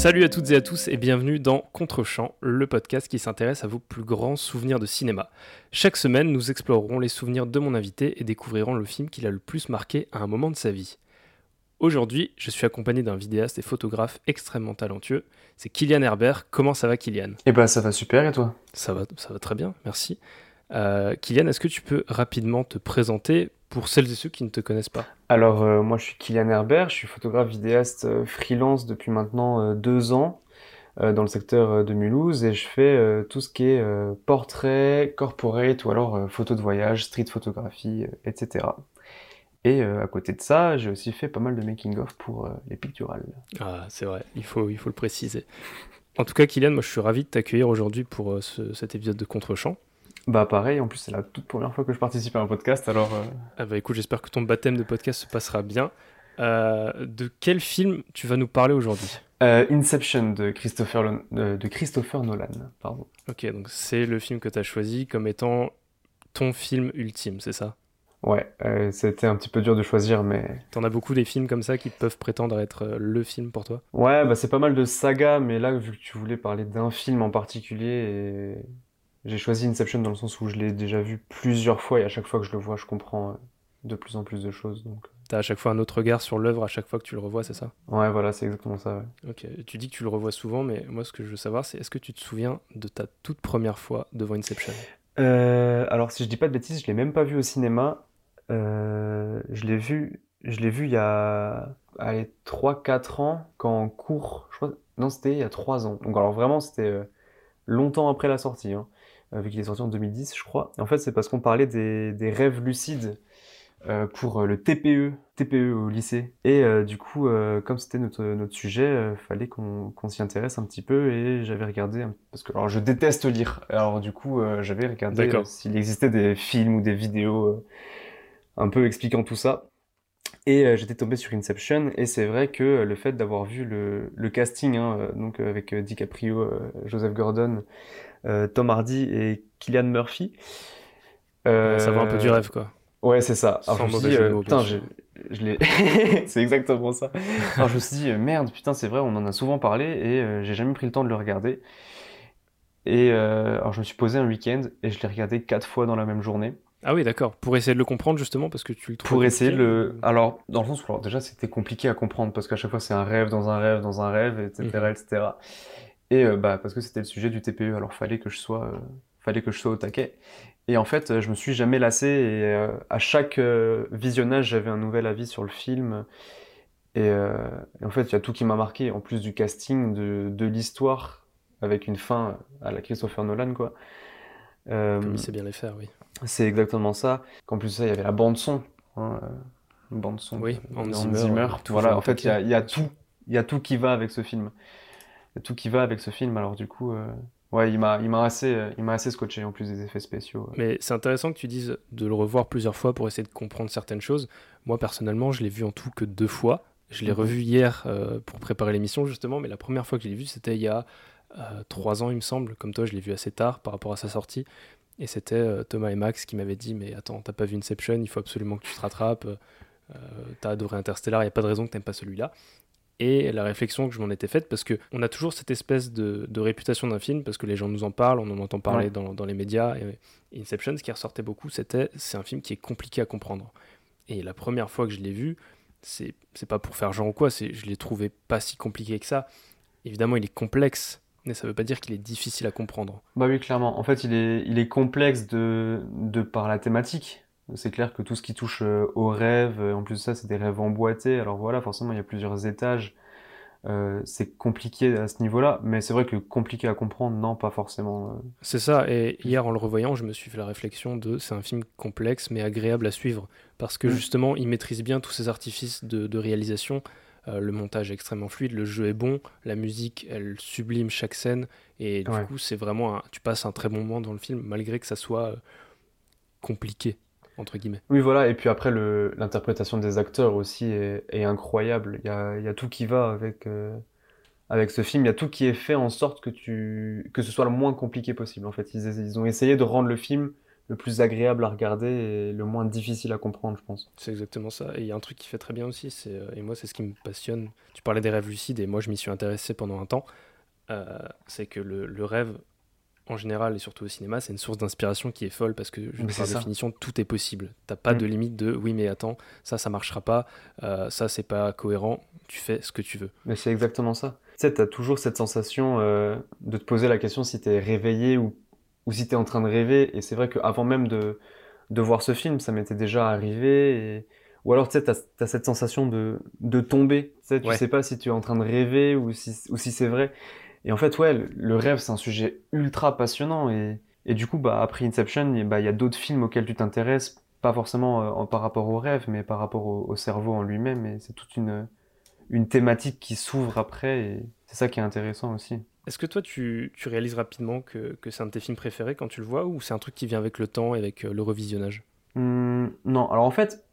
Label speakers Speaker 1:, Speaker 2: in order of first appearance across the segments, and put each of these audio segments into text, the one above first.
Speaker 1: Salut à toutes et à tous et bienvenue dans Contre-champ, le podcast qui s'intéresse à vos plus grands souvenirs de cinéma. Chaque semaine, nous explorerons les souvenirs de mon invité et découvrirons le film qui l'a le plus marqué à un moment de sa vie. Aujourd'hui, je suis accompagné d'un vidéaste et photographe extrêmement talentueux. C'est Kylian Herbert. Comment ça va, Kylian?
Speaker 2: Eh ben, ça va super, et toi?
Speaker 1: Ça va, ça va très bien, merci. Euh, Kylian, est-ce que tu peux rapidement te présenter pour celles et ceux qui ne te connaissent pas
Speaker 2: Alors, euh, moi, je suis Kylian Herbert, je suis photographe vidéaste euh, freelance depuis maintenant euh, deux ans dans le secteur de Mulhouse et je fais tout ce qui est portrait, corporate ou alors photo de voyage, street photographie, etc. Et à côté de ça, j'ai aussi fait pas mal de making-of pour les picturales.
Speaker 1: Ah, c'est vrai, il faut, il faut le préciser. En tout cas, Kylian, moi je suis ravi de t'accueillir aujourd'hui pour ce- cet épisode de Contre-champ.
Speaker 2: Bah pareil, en plus c'est la toute première fois que je participe à un podcast, alors euh,
Speaker 1: Ah bah écoute, j'espère que ton baptême de podcast se passera bien. Euh, de quel film tu vas nous parler aujourd'hui?
Speaker 2: Euh, Inception de Christopher, Lon- de Christopher Nolan, pardon.
Speaker 1: Ok, donc c'est le film que tu as choisi comme étant ton film ultime, c'est ça?
Speaker 2: Ouais, c'était un petit peu dur de choisir, mais
Speaker 1: T'en as beaucoup des films comme ça qui peuvent prétendre être le film pour toi?
Speaker 2: Ouais, bah c'est pas mal de sagas, mais là, vu que tu voulais parler d'un film en particulier, et j'ai choisi Inception dans le sens où je l'ai déjà vu plusieurs fois, et à chaque fois que je le vois, je comprends euh, de plus en plus de choses. Donc,
Speaker 1: T'as à chaque fois un autre regard sur l'œuvre à chaque fois que tu le revois, c'est ça?
Speaker 2: Ouais, voilà, c'est exactement ça. ouais.
Speaker 1: Ok, tu dis que tu le revois souvent, mais moi ce que je veux savoir c'est est-ce que tu te souviens de ta toute première fois devant Inception?
Speaker 2: Euh, alors, si je dis pas de bêtises, je l'ai même pas vu au cinéma. Euh, je l'ai vu, je l'ai vu il y a, allez, 3-4 ans, quand en cours, je crois, non, c'était il y a 3 ans. Donc, alors vraiment, c'était euh, longtemps après la sortie, hein, euh, vu qu'il est sorti en 2010, je crois. En fait, c'est parce qu'on parlait des, des rêves lucides euh, pour euh, le TPE, TPE au lycée. Et euh, du coup, euh, comme c'était notre, notre sujet, euh, fallait qu'on qu'on s'y intéresse un petit peu et j'avais regardé, parce que alors je déteste lire, alors du coup, euh, j'avais regardé euh, s'il existait des films ou des vidéos euh, un peu expliquant tout ça. Et euh, j'étais tombé sur Inception et c'est vrai que euh, le fait d'avoir vu le, le casting, hein, euh, donc euh, avec euh, DiCaprio, euh, Joseph Gordon, euh, Tom Hardy et Cillian Murphy. euh,
Speaker 1: Ça va un peu du rêve quoi.
Speaker 2: Ouais, c'est ça. Alors, je me suis dit, euh, putain, je, je l'ai. c'est exactement ça. Alors, je me suis dit, euh, merde, putain, c'est vrai, on en a souvent parlé et euh, j'ai jamais pris le temps de le regarder. Et euh, alors, je me suis posé un week-end et je l'ai regardé quatre fois dans la même journée
Speaker 1: Ah oui d'accord, pour essayer de le comprendre justement parce que tu le trouves
Speaker 2: pour essayer de le. Alors, dans le sens où, alors, déjà, c'était compliqué à comprendre parce qu'à chaque fois, c'est un rêve dans un rêve dans un rêve, etc., etc. Et euh, bah, parce que c'était le sujet du TPE, alors fallait que je sois, euh, fallait que je sois au taquet. Et en fait, je me suis jamais lassé et euh, à chaque euh, visionnage, j'avais un nouvel avis sur le film. Et, euh, et en fait, il y a tout qui m'a marqué, en plus du casting, de, de l'histoire, avec une fin à la Christopher Nolan, quoi.
Speaker 1: Comme il sait bien les faire, oui.
Speaker 2: c'est exactement ça. Qu'en plus de ça, il y avait la bande son, hein, une bande son
Speaker 1: Oui,
Speaker 2: de
Speaker 1: Zimmer,
Speaker 2: Voilà, en fait, y il y a tout, il y a tout qui va avec ce film. Tout qui va avec ce film. Alors du coup, euh, ouais, il m'a, il m'a assez, euh, il m'a assez scotché en plus des effets spéciaux.
Speaker 1: Mais c'est intéressant que tu dises de le revoir plusieurs fois pour essayer de comprendre certaines choses. Moi, personnellement, je l'ai vu en tout que deux fois. Je l'ai
Speaker 2: Mhm.
Speaker 1: revu hier euh, pour préparer l'émission, justement, mais la première fois que je l'ai vu, c'était il y a euh, trois ans, il me semble. Comme toi, je l'ai vu assez tard par rapport à sa sortie. Et c'était euh, Thomas et Max qui m'avaient dit Mais attends, t'as pas vu Inception, il faut absolument que tu te rattrapes. Euh, t'as adoré Interstellar, il n'y a pas de raison que t'aimes pas celui-là. Et la réflexion que je m'en étais faite, parce qu'on a toujours cette espèce de, de réputation d'un film, parce que les gens nous en parlent, on en entend parler
Speaker 2: Ouais.
Speaker 1: dans, dans les médias. Et Inception, ce qui ressortait beaucoup, c'était c'est un film qui est compliqué à comprendre. Et la première fois que je l'ai vu, c'est c'est pas pour faire genre ou quoi, c'est je l'ai trouvé pas si compliqué que ça. Évidemment, il est complexe, mais ça veut pas dire qu'il est difficile à comprendre.
Speaker 2: Bah oui, clairement. En fait, il est, il est complexe de, de par la thématique. C'est clair que tout ce qui touche euh, aux rêves, euh, en plus de ça, c'est des rêves emboîtés. Alors voilà, forcément, il y a plusieurs étages. Euh, c'est compliqué à ce niveau-là, mais c'est vrai que compliqué à comprendre, non, pas forcément.
Speaker 1: C'est ça, et hier en le revoyant, je me suis fait la réflexion de c'est un film complexe mais agréable à suivre, parce que
Speaker 2: Mm.
Speaker 1: justement, il maîtrise bien tous ces artifices de, de réalisation. Euh, le montage est extrêmement fluide, le jeu est bon, la musique, elle sublime chaque scène, et du
Speaker 2: Ouais.
Speaker 1: coup, c'est vraiment un- tu passes un très bon moment dans le film, malgré que ça soit compliqué, entre guillemets.
Speaker 2: Oui, voilà, et puis après, l'interprétation des acteurs aussi est, est incroyable. Il y a, il y a tout qui va avec, euh, avec ce film. Il y a tout qui est fait en sorte que, tu, que ce soit le moins compliqué possible. En fait, ils, ils ont essayé de rendre le film le plus agréable à regarder et le moins difficile à comprendre, je pense.
Speaker 1: C'est exactement ça. Et il y a un truc qui fait très bien aussi, c'est, euh, et moi c'est ce qui me passionne. Tu parlais des rêves lucides et moi je m'y suis intéressé pendant un temps. Euh, c'est que le, le, rêve, en général et surtout au cinéma, c'est une source d'inspiration qui est folle parce que par définition tout est possible. T'as pas de mm. limite de oui mais attends ça ça marchera pas, euh, ça c'est pas cohérent. Tu fais ce que tu veux.
Speaker 2: Mais c'est exactement ça. Tu sais, t'as toujours cette sensation de te poser la question si t'es réveillé ou ou si tu es en train de rêver. Et c'est vrai qu'avant même de, de voir ce film, ça m'était déjà arrivé. Ou alors, tu sais, tu as, cette sensation de, de tomber. Tu sais, tu sais pas si tu es en train de rêver ou si, ou si c'est vrai. Et en fait, ouais, le, rêve, c'est un sujet ultra passionnant. Et, et du coup, bah, après Inception, il bah, y a d'autres films auxquels tu t'intéresses, pas forcément euh, par rapport au rêve, mais par rapport au, au cerveau en lui-même. Et c'est toute une, une thématique qui s'ouvre après. Et c'est ça qui est intéressant aussi.
Speaker 1: Est-ce que toi, tu, réalises rapidement que, c'est un de tes films préférés quand tu le vois, ou c'est un truc qui vient avec le temps et avec euh, le revisionnage?
Speaker 2: Mmh, Non, alors en fait,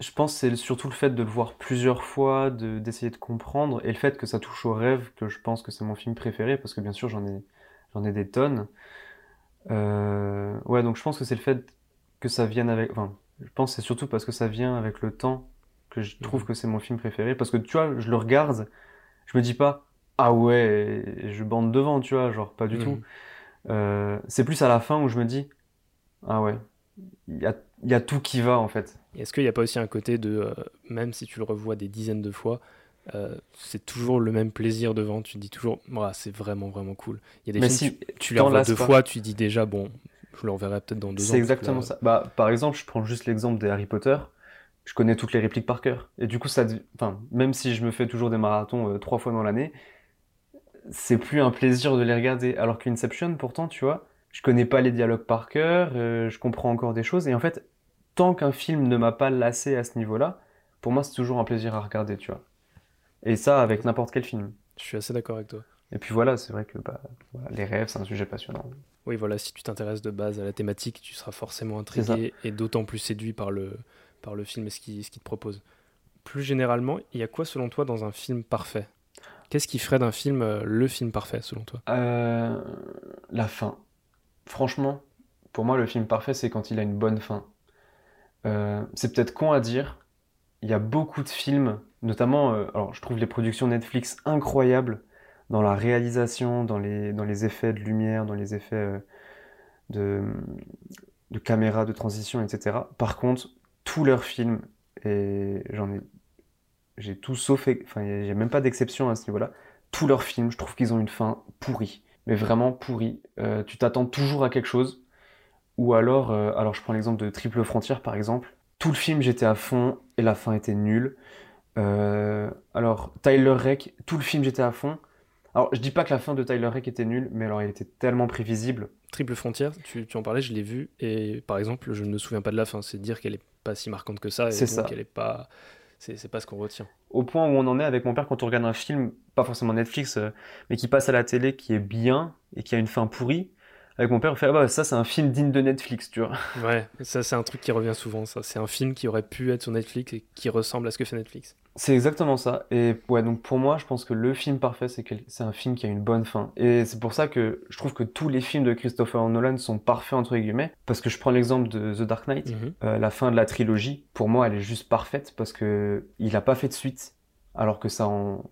Speaker 2: je pense que c'est surtout le fait de le voir plusieurs fois, d'essayer de, comprendre, et le fait que ça touche au rêve, que je pense que c'est mon film préféré, parce que bien sûr, j'en ai, j'en ai des tonnes. Euh, ouais, donc je pense que c'est le fait que ça vienne avec... Enfin, je pense que c'est surtout parce que ça vient avec le temps que je trouve mmh. que c'est mon film préféré, parce que tu vois, je le regarde, je me dis pas ah ouais, je bande devant, tu vois, genre pas du tout. Mhm. Euh, c'est plus à la fin où je me dis, ah ouais, il y a, y a, tout qui va en fait.
Speaker 1: Est-ce qu'il n'y a pas aussi un côté de, euh, même si tu le revois des dizaines de fois, euh, c'est toujours le même plaisir devant, tu te dis toujours, c'est vraiment vraiment cool. Il y a des films, tu, tu les revois deux fois, tu dis déjà, bon, je le reverrai peut-être dans deux ans.
Speaker 2: C'est exactement ça. Bah, par exemple, je prends juste l'exemple des Harry Potter je connais toutes les répliques par cœur. Et du coup, ça, enfin, même si je me fais toujours des marathons trois fois dans l'année, c'est plus un plaisir de les regarder. Alors qu'Inception, pourtant, tu vois, je connais pas les dialogues par cœur, euh, je comprends encore des choses. Et en fait, tant qu'un film ne m'a pas lassé à ce niveau-là, pour moi, c'est toujours un plaisir à regarder, tu vois. Et ça, avec n'importe quel film.
Speaker 1: Je suis assez d'accord avec toi.
Speaker 2: Et puis voilà, c'est vrai que bah, les rêves, c'est un sujet passionnant.
Speaker 1: Oui, voilà, si tu t'intéresses de base à la thématique, tu seras forcément intrigué et d'autant plus séduit par le, par le film et ce qu'il te propose. Plus généralement, il y a quoi selon toi dans un film parfait? Qu'est-ce qui ferait d'un film euh, le film parfait selon toi?
Speaker 2: Euh, La fin. Franchement, pour moi, le film parfait, c'est quand il a une bonne fin. Euh, c'est peut-être con à dire. Il y a beaucoup de films, notamment, alors je trouve les productions Netflix incroyables dans la réalisation, dans les, effets de lumière, dans les effets de, de caméra, de transition, etc. Par contre, tous leurs films, et j'en ai j'ai tout sauf, enfin, j'ai même pas d'exception à ce niveau-là. Tous leurs films, je trouve qu'ils ont une fin pourrie, mais vraiment pourrie. Euh, tu t'attends toujours à quelque chose, ou alors, euh, alors je prends l'exemple de Triple Frontière par exemple. Tout le film, j'étais à fond et la fin était nulle. Euh, alors Tyler Reck, tout le film, j'étais à fond. Alors je dis pas que la fin de Tyler Reck était nulle, mais alors il était tellement prévisible.
Speaker 1: Triple Frontière, tu, tu en parlais, je l'ai vu et par exemple, je ne me souviens pas de la fin. C'est dire qu'elle est pas si marquante que ça et donc ça. elle est pas c'est pas ce qu'on retient.
Speaker 2: Au point où on en est avec mon père quand on regarde un film, pas forcément Netflix, euh, mais qui passe à la télé, qui est bien et qui a une fin pourrie, avec mon père, on fait ah bah ça c'est un film digne de Netflix, tu vois.
Speaker 1: Ouais, ça c'est un truc qui revient souvent, ça. C'est un film qui aurait pu être sur Netflix et qui ressemble à ce que fait Netflix.
Speaker 2: C'est exactement ça. Et ouais, donc pour moi, je pense que le film parfait, c'est c'est un film qui a une bonne fin. Et c'est pour ça que je trouve que tous les films de Christopher Nolan sont parfaits entre guillemets. Parce que je prends l'exemple de The Dark Knight, mhm. euh, la fin de la trilogie. Pour moi, elle est juste parfaite parce que il a pas fait de suite, alors que ça en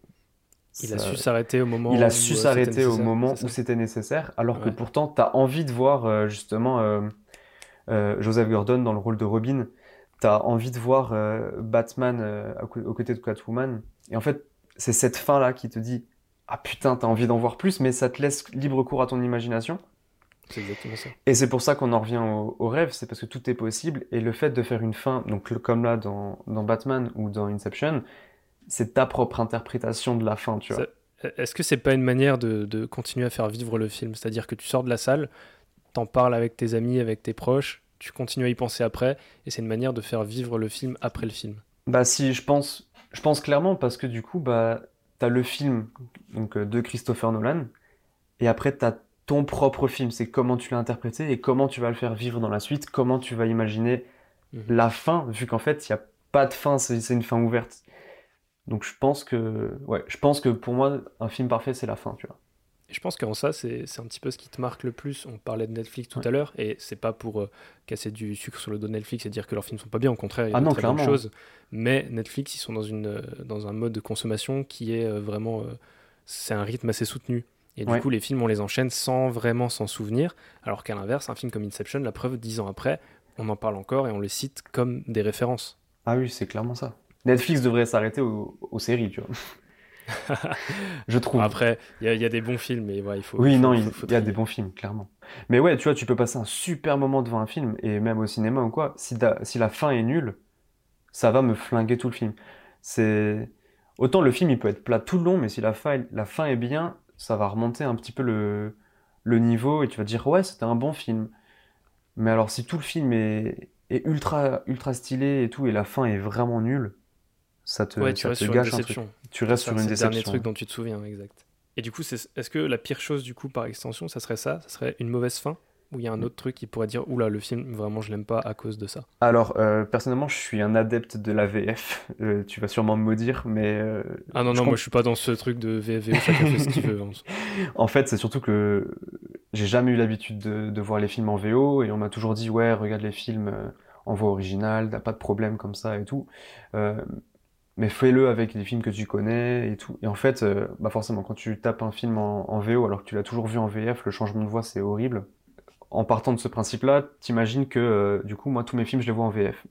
Speaker 1: il a su s'arrêter au moment.
Speaker 2: Il a su euh, s'arrêter au moment où c'était nécessaire, alors que pourtant, tu as envie de voir euh, justement Joseph Gordon dans le rôle de Robin t'as envie de voir euh, Batman euh, aux côtés de Catwoman. Et en fait, c'est cette fin-là qui te dit Ah putain, t'as envie d'en voir plus, mais ça te laisse libre cours à ton imagination.
Speaker 1: C'est exactement ça.
Speaker 2: Et c'est pour ça qu'on en revient au, rêve, c'est parce que tout est possible. Et le fait de faire une fin, donc comme là dans, Batman ou dans Inception, c'est ta propre interprétation de la fin, tu vois.
Speaker 1: Est-ce que c'est pas une manière de, de, continuer à faire vivre le film? C'est-à-dire que tu sors de la salle, t'en parles avec tes amis, avec tes proches, tu continues à y penser après, et c'est une manière de faire vivre le film après le film.
Speaker 2: Bah si, je pense, je pense clairement parce que du coup, bah, t'as le film donc, euh, de Christopher Nolan, et après t'as ton propre film, c'est comment tu l'as interprété et comment tu vas le faire vivre dans la suite, comment tu vas imaginer mhm. la fin, vu qu'en fait, il n'y a pas de fin, c'est une fin ouverte. Donc je pense que, ouais, je pense que pour moi, un film parfait, c'est la fin, tu vois.
Speaker 1: je pense qu'en ça, c'est un petit peu ce qui te marque le plus. On parlait de Netflix tout à l'heure, et c'est pas pour euh, casser du sucre sur le dos de Netflix et dire que leurs films sont pas bien, au contraire, il y a
Speaker 2: ah
Speaker 1: très bonnes
Speaker 2: clairement.
Speaker 1: choses. Mais Netflix, ils sont dans, une, euh, dans un mode de consommation qui est euh, vraiment. c'est un rythme assez soutenu. Et du
Speaker 2: Ouais.
Speaker 1: coup, les films, on les enchaîne sans vraiment s'en souvenir. Alors qu'à l'inverse, un film comme Inception, la preuve, dix ans après, on en parle encore et on le cite comme des références.
Speaker 2: Ah oui, c'est clairement ça. Netflix devrait s'arrêter aux, aux séries, tu vois. Je trouve.
Speaker 1: Après, il y, a- il y a des bons films, mais ouais, il faut.
Speaker 2: Oui,
Speaker 1: faut-
Speaker 2: non, il y a des bons films, clairement. Mais ouais, tu vois, tu peux passer un super moment devant un film, et même au cinéma ou quoi, si, la fin est nulle, ça va me flinguer tout le film. C'est... Autant le film, il peut être plat tout le long, mais si la fin, la fin est bien, ça va remonter un petit peu le, le niveau, et tu vas dire, ouais, c'était un bon film. Mais alors, si tout le film est, est ultra, ultra stylé et tout, et la fin est vraiment nulle, ça te,
Speaker 1: Ouais, tu
Speaker 2: ça
Speaker 1: restes
Speaker 2: te
Speaker 1: sur une
Speaker 2: gâche un truc.
Speaker 1: déception.
Speaker 2: Tu restes
Speaker 1: Ça,
Speaker 2: sur
Speaker 1: c'est
Speaker 2: une
Speaker 1: le dernier
Speaker 2: déception.
Speaker 1: truc dont tu te souviens, exact. Et du coup, c'est- est-ce que la pire chose, du coup, par extension, ça serait ça? Ça serait une mauvaise fin? Ou il y a un autre truc qui pourrait dire, oula, le film, vraiment, je l'aime pas à cause de ça?
Speaker 2: Alors, euh, personnellement, je suis un adepte de la VF. Euh, tu vas sûrement me maudire, mais euh,
Speaker 1: Ah non, non, moi, je suis pas dans ce truc de VFV où chacun fait ce qu'il veut.
Speaker 2: en fait, c'est surtout que j'ai jamais eu l'habitude de, de voir les films en VO et on m'a toujours dit, ouais, regarde les films en voix originale, t'as pas de problème comme ça et tout. Mais fais-le avec les films que tu connais et tout. Et en fait, euh, bah forcément, quand tu tapes un film en, en VO alors que tu l'as toujours vu en VF, le changement de voix, c'est horrible. En partant de ce principe-là, t'imagines que, euh, du coup, moi, tous mes films, je les vois en VF.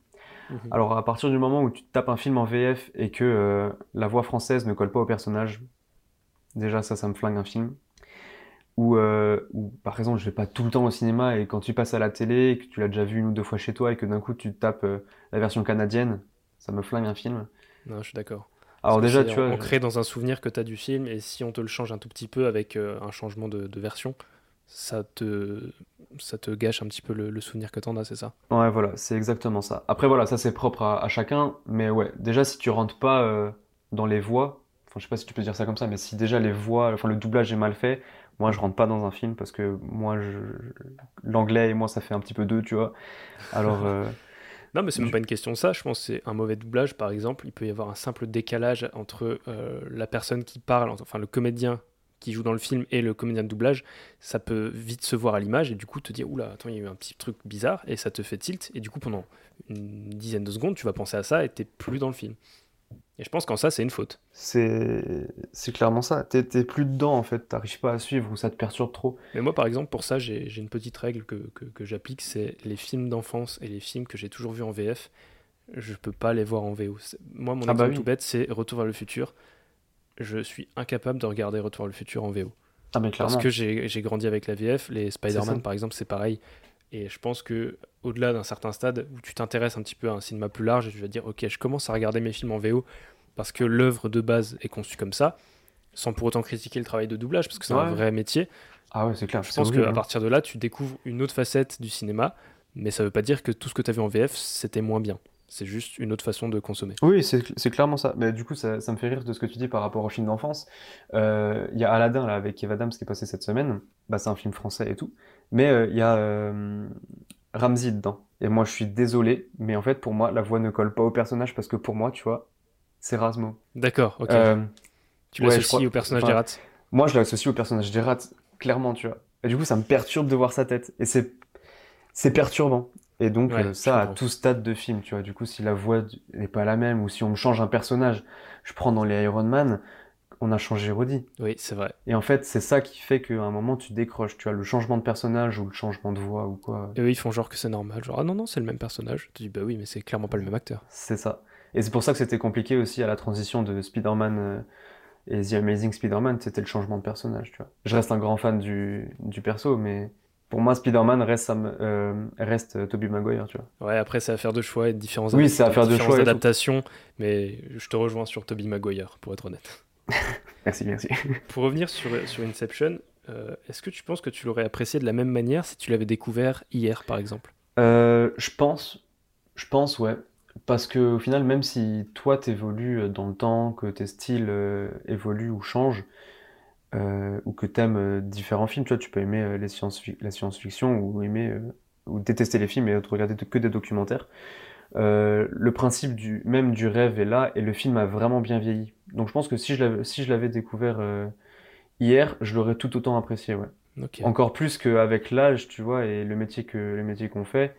Speaker 1: Mhm.
Speaker 2: Alors, à partir du moment où tu tapes un film en VF et que euh, la voix française ne colle pas au personnage, déjà ça, ça me flingue un film. Ou, par exemple, je vais pas tout le temps au cinéma et quand tu passes à la télé, et que tu l'as déjà vu une ou deux fois chez toi et que d'un coup tu tapes la version canadienne, ça me flingue un film.
Speaker 1: Non, je suis d'accord.
Speaker 2: Alors
Speaker 1: Parce
Speaker 2: déjà, tu vois,
Speaker 1: ancré dans un souvenir que tu as du film, et si on te le change un tout petit peu avec euh, un changement de, de version, ça te, ça te gâche un petit peu le, le souvenir que t'en as, c'est ça?
Speaker 2: Ouais, voilà, c'est exactement ça. Après, voilà, ça c'est propre à, à chacun, mais ouais, déjà si tu rentres pas euh, dans les voix, enfin je sais pas si tu peux dire ça comme ça, mais si déjà les voix, enfin le doublage est mal fait, moi je rentre pas dans un film parce que moi je, l'anglais et moi ça fait un petit peu deux, tu vois. Alors, euh,
Speaker 1: Non, mais c'est même pas une question de ça. Je pense que c'est un mauvais doublage, par exemple. Il peut y avoir un simple décalage entre euh, la personne qui parle, enfin le comédien qui joue dans le film et le comédien de doublage. Ça peut vite se voir à l'image et du coup te dire oula, attends, il y a eu un petit truc bizarre et ça te fait tilt. Et du coup, pendant une dizaine de secondes, tu vas penser à ça et t'es plus dans le film. Et je pense qu'en ça, c'est une faute.
Speaker 2: c'est clairement ça. T'es plus dedans en fait, t'arrives pas à suivre ou ça te perturbe trop.
Speaker 1: Mais moi, par exemple, pour ça, j'ai une petite règle que, que, que j'applique c'est les films d'enfance et les films que j'ai toujours vus en VF, je peux pas les voir en VO. Moi, mon
Speaker 2: Ah bah
Speaker 1: exemple
Speaker 2: oui.
Speaker 1: tout bête, c'est Retour vers le futur. Je suis incapable de regarder Retour vers le futur en VO.
Speaker 2: Ah mais
Speaker 1: Parce
Speaker 2: clairement.
Speaker 1: que j'ai grandi avec la VF, les. Spider-Man par exemple, c'est pareil. Et je pense que au-delà d'un certain stade où tu t'intéresses un petit peu à un cinéma plus large, tu vas dire ok, je commence à regarder mes films en VO parce que l'œuvre de base est conçue comme ça, sans pour autant critiquer le travail de doublage parce que c'est un vrai métier.
Speaker 2: Ah ouais, c'est clair.
Speaker 1: Je pense qu'à
Speaker 2: hein.
Speaker 1: partir de là, tu découvres une autre facette du cinéma, mais ça veut pas dire que tout ce que tu as vu en VF, c'était moins bien. C'est juste une autre façon de consommer.
Speaker 2: Oui, c'est clairement ça. Mais du coup, ça, ça me fait rire de ce que tu dis par rapport au film d'enfance. Euh, Il y a Aladdin là avec Eva Adams qui est passé cette semaine. Bah, c'est un film français et tout. Mais euh, il y a euh, Ramsey dedans. Et moi, je suis désolé, mais en fait, pour moi, la voix ne colle pas au personnage parce que pour moi, tu vois, c'est Rasmo.
Speaker 1: D'accord, ok.
Speaker 2: Euh,
Speaker 1: tu
Speaker 2: ouais,
Speaker 1: l'associes
Speaker 2: crois-
Speaker 1: au personnage
Speaker 2: enfin,
Speaker 1: d'Erat.
Speaker 2: moi, je l'associe au personnage d'Erat, clairement, tu vois. Et du coup, ça me perturbe de voir sa tête. Et c'est c'est perturbant. Et donc,
Speaker 1: Ouais,
Speaker 2: euh, ça, à tout stade de film, tu vois. Du coup, si la voix n'est pas la même, ou si on me change un personnage, je prends dans les Iron Man, on a changé Roddy.
Speaker 1: Oui, c'est vrai.
Speaker 2: Et en fait, c'est ça qui fait qu'à un moment, tu décroches, tu vois, le changement de personnage ou le changement de voix ou quoi.
Speaker 1: Et eux, ils font genre que c'est normal. Genre, ah non, non, c'est le même personnage. Tu dis, bah oui, mais c'est clairement pas le même acteur.
Speaker 2: C'est ça. Et c'est pour ça que c'était compliqué aussi à la transition de Spider-Man euh, et The Amazing Spider-Man, c'était le changement de personnage, tu vois. Je reste un grand fan du, du perso, mais pour moi, Spider-Man reste, euh, reste euh, Tobey Maguire, tu vois.
Speaker 1: Ouais, après, c'est affaire de choix et de différents
Speaker 2: Oui, c'est affaire de
Speaker 1: différentes
Speaker 2: choix
Speaker 1: adaptations. Mais je te rejoins sur Tobey Maguire, pour être honnête.
Speaker 2: Merci, merci.
Speaker 1: Pour revenir sur, sur Inception, euh, est-ce que tu penses que tu l'aurais apprécié de la même manière si tu l'avais découvert hier, par exemple?
Speaker 2: Euh, je pense, je pense, ouais. Parce que au final, même si toi t'évolues dans le temps, que tes styles évoluent ou changent, euh, ou que t'aimes euh, différents films, tu vois, tu peux aimer euh, les science la science-fiction ou aimer euh, ou détester les films et te regarder que des documentaires. Euh, le principe du même du rêve est là et le film a vraiment bien vieilli. Donc je pense que si je l'avais si je l'avais découvert euh, hier, je l'aurais tout autant apprécié, ouais.
Speaker 1: Ok.
Speaker 2: Encore plus qu'avec l'âge, tu vois, et le métier que le métier qu'on fait,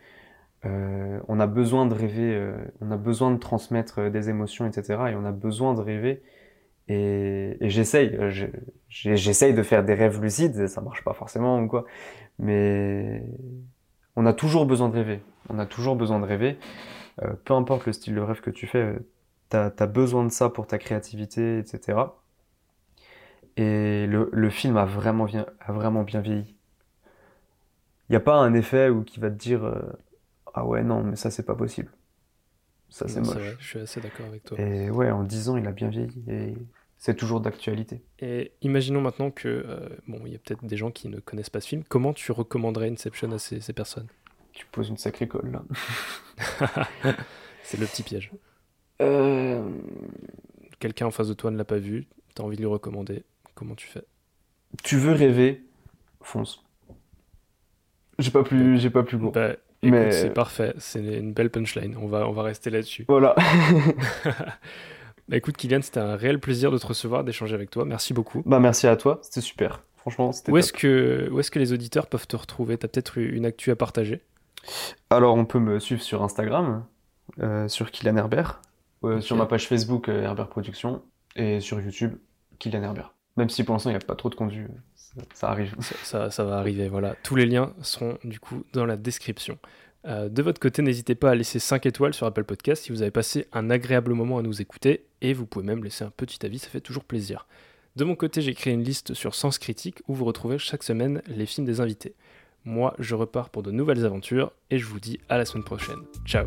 Speaker 2: euh, on a besoin de rêver, euh, on a besoin de transmettre des émotions, etc. Et on a besoin de rêver. Et, j'essaye, euh, j'essaye de faire des rêves lucides, ça marche pas forcément ou quoi, mais on a toujours besoin de rêver. On a toujours besoin de rêver. Euh, peu importe le style de rêve que tu fais, euh, t'as, t'as besoin de ça pour ta créativité, etc. Et le, le film a vraiment bien, a vraiment bien vieilli. Il n'y a pas un effet où qui va te dire euh, Ah ouais, non, mais ça, c'est pas possible. Ça, c'est moche.
Speaker 1: vrai, je suis assez d'accord avec toi.
Speaker 2: Et ouais, en 10 ans, il a bien vieilli. Et c'est toujours d'actualité.
Speaker 1: Et imaginons maintenant que, euh, bon, il y a peut-être des gens qui ne connaissent pas ce film. Comment tu recommanderais Inception à ces, ces personnes?
Speaker 2: Tu poses une sacrée colle là.
Speaker 1: C'est le petit piège.
Speaker 2: Euh,
Speaker 1: Quelqu'un en face de toi ne l'a pas vu, tu as envie de lui recommander. Comment tu fais?
Speaker 2: Tu veux rêver, fonce. J'ai pas plus, j'ai pas plus gros.
Speaker 1: Bah,
Speaker 2: Mais-
Speaker 1: c'est parfait, c'est une belle punchline. On va, on va rester là-dessus.
Speaker 2: Voilà.
Speaker 1: Bah écoute, Kylian, c'était un réel plaisir de te recevoir, d'échanger avec toi. Merci beaucoup.
Speaker 2: bah merci à toi, c'était super. Franchement, c'était
Speaker 1: Où est-ce que, où est-ce que les auditeurs peuvent te retrouver? T'as peut-être une actu à partager?
Speaker 2: Alors, on peut me suivre sur Instagram, euh, sur Kylian Herbert, euh, sur ma page Facebook euh, Herbert Productions et sur YouTube Kylian Herbert. Même si pour l'instant il n'y a pas trop de contenu, ça arrive.
Speaker 1: ça, va arriver, voilà. Tous les liens seront du coup dans la description. Euh, de votre côté, n'hésitez pas à laisser 5 étoiles sur Apple Podcast si vous avez passé un agréable moment à nous écouter et vous pouvez même laisser un petit avis, ça fait toujours plaisir. De mon côté, j'ai créé une liste sur Sens Critique où vous retrouvez chaque semaine les films des invités. Moi, je repars pour de nouvelles aventures et je vous dis à la semaine prochaine. Ciao